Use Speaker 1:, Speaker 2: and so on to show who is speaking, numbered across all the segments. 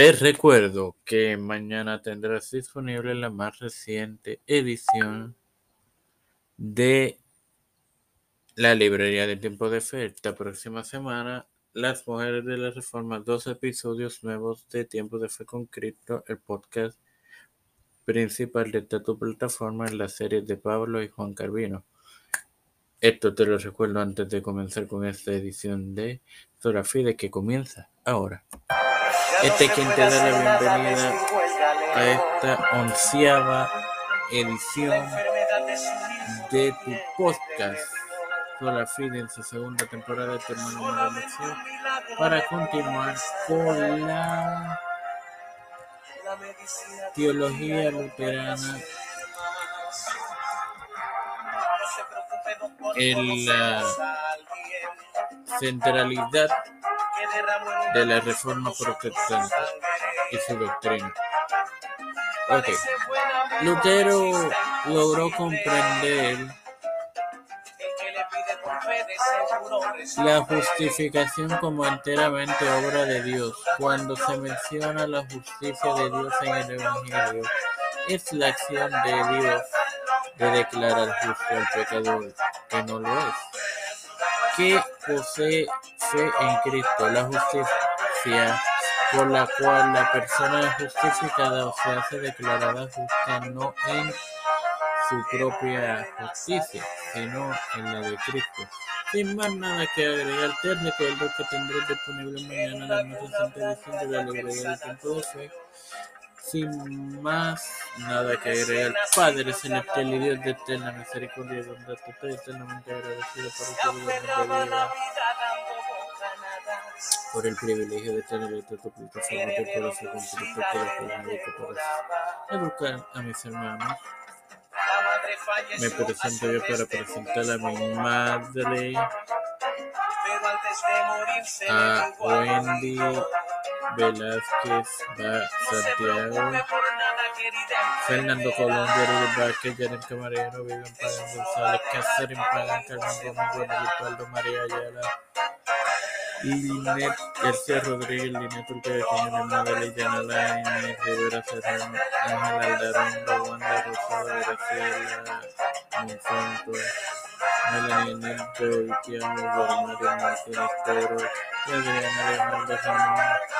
Speaker 1: Te recuerdo que mañana tendrás disponible la más reciente edición de la librería del tiempo de fe. Esta próxima semana, Las Mujeres de la Reforma, dos episodios nuevos de Tiempo de Fe con Cristo, el podcast principal de esta tu plataforma en la serie de Pablo y Juan Carvino. Esto te lo recuerdo antes de comenzar con esta edición de Zora Fide que comienza ahora. Este es quien te da la bienvenida a esta onceava edición de tu podcast. Zora Fide en su segunda temporada de tu hermano para continuar con la teología luterana. En la centralidad de la reforma protestante y su doctrina. Okay. Lutero logró comprender la justificación como enteramente obra de Dios. Cuando se menciona la justicia de Dios en el Evangelio, es la acción de Dios de declarar justo al pecador que no lo es, que posee fe en Cristo, la justicia por la cual la persona es justificada o se hace declarada justa no en su propia justicia, sino en la de Cristo. Sin más nada que agregar, te recuerdo que tendré disponible mañana la más reciente edición de la librería del tiempo de fe sin más nada que agregar, Padre celestial y Dios de eterna misericordia y bondad, estoy eternamente agradecido por de vida, por el privilegio de tener esta tu plataforma que para educar a mis hermanos. Me presento yo para presentar a mi madre, a Wendy Velázquez Santiago, Fernando Colón, Jerry Vázquez, Yaren Camarero, Vivian Pagan González, Catherine Pagan, Carmen Gómez, Leopoldo, María Ayala, y Linet García Rodríguez, Linet Urquía, Tiene Madre, Liliana Lainez, Rivera Serrano, Ángel Aldarondo, Wanda Rosado, Graciela Monsanto, Melanie Nelto, Itiamo, Mario Martínez Toro, Adriana Leonardo Ramón.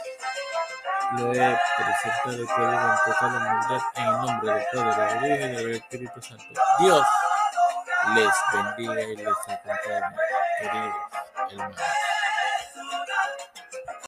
Speaker 1: lo he presentado y pedido en total humildad en el nombre del Padre, del Hijo y del Espíritu Santo. Dios les bendiga y les acompañe, queridos hermanos.